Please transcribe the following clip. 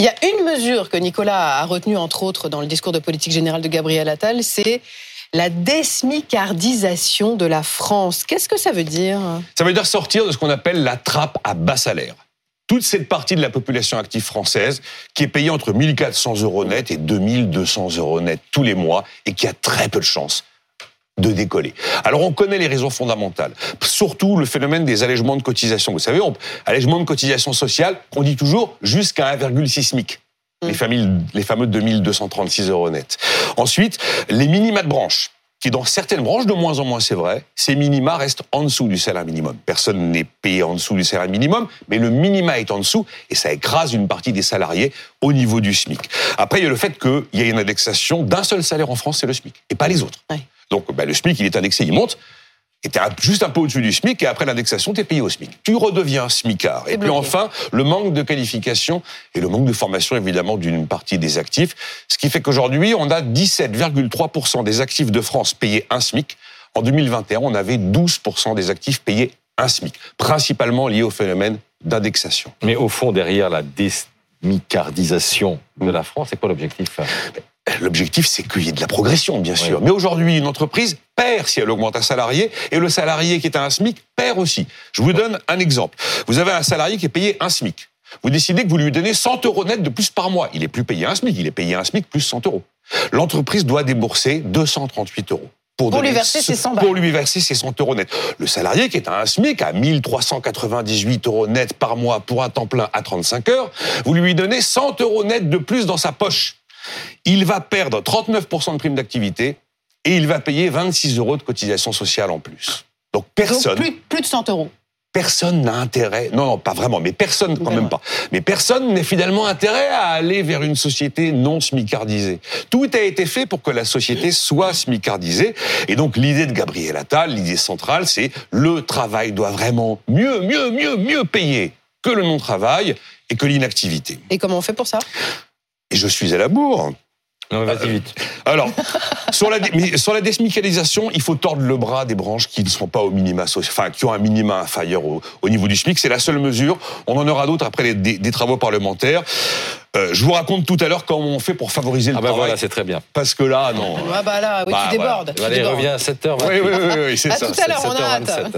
Il y a une mesure que Nicolas a retenue, entre autres, dans le discours de politique générale de Gabriel Attal, c'est la désmicardisation de la France. Qu'est-ce que ça veut dire? Ça veut dire sortir de ce qu'on appelle la trappe à bas salaire. Toute cette partie de la population active française qui est payée entre 1400 euros net et 2200 euros net tous les mois et qui a très peu de chance de décoller. Alors on connaît les raisons fondamentales, surtout le phénomène des allègements de cotisation. Vous savez, on, allègement de cotisation sociale, on dit toujours jusqu'à 1,6 SMIC. Les, mm. familles, les fameux 2236 euros net. Ensuite, les minima de branche qui dans certaines branches, de moins en moins c'est vrai, ces minima restent en dessous du salaire minimum. Personne n'est payé en dessous du salaire minimum, mais le minima est en dessous et ça écrase une partie des salariés au niveau du SMIC. Après, il y a le fait qu'il y a une indexation d'un seul salaire en France, c'est le SMIC, et pas les autres. Donc bah, le SMIC, il est indexé, il monte, et t'es juste un peu au-dessus du SMIC, et après l'indexation, t'es payé au SMIC. Tu redeviens SMICard. Et puis enfin, le manque de qualification et le manque de formation, évidemment, d'une partie des actifs. Ce qui fait qu'aujourd'hui, on a 17,3% des actifs de France payés un SMIC. En 2021, on avait 12% des actifs payés un SMIC, principalement lié au phénomène d'indexation. Mais au fond, derrière la désmicardisation de la France, c'est quoi l'objectif? L'objectif, c'est qu'il y ait de la progression, bien sûr. Mais aujourd'hui, une entreprise perd si elle augmente un salarié, et le salarié qui est à un SMIC perd aussi. Je vous donne un exemple. Vous avez un salarié qui est payé un SMIC. Vous décidez que vous lui donnez 100 euros net de plus par mois. Il est plus payé un SMIC, il est payé un SMIC plus 100 euros. L'entreprise doit débourser 238 euros. Pour, lui verser ses 100 Pour lui verser ses 100 euros net. Le salarié qui est à un SMIC à 1398 euros net par mois pour un temps plein à 35 heures, vous lui donnez 100 euros net de plus dans sa poche il va perdre 39% de prime d'activité et il va payer 26 euros de cotisation sociale en plus. Donc personne. plus, de 100 euros. Personne n'a intérêt, non, non, pas vraiment, mais personne quand même pas. Mais personne n'est finalement intérêt à aller vers une société non smicardisée. Tout a été fait pour que la société soit smicardisée. Et donc l'idée de Gabriel Attal, l'idée centrale, c'est le travail doit vraiment mieux, mieux, mieux, mieux payer que le non-travail et que l'inactivité. Et comment on fait pour ça? Et je suis à la bourre. Non, vas-y vite. Alors, sur la, sur la désmicalisation, il faut tordre le bras des branches qui ne sont pas au minima, enfin, qui ont un minima inférieur au, au niveau du SMIC. C'est la seule mesure. On en aura d'autres après les, des, travaux parlementaires. Euh, je vous raconte tout à l'heure comment on fait pour favoriser le ah bah travail. voilà, c'est très bien. Parce que là, non. Ah bah là, oui, tu bah, débordes. Allez, reviens à 7h. Oui, oui, oui, oui c'est ça. À tout à l'heure, on a hâte.